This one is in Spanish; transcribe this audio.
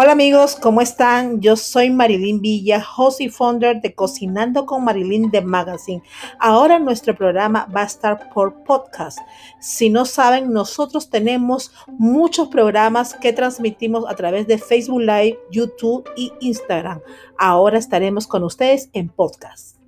Hola amigos, ¿cómo están? Yo soy Marilyn Villa, host y founder de Cocinando con Marilyn de Magazine. Ahora nuestro programa va a estar por podcast. Si no saben, nosotros tenemos muchos programas que transmitimos a través de Facebook Live, YouTube y Instagram. Ahora estaremos con ustedes en podcast.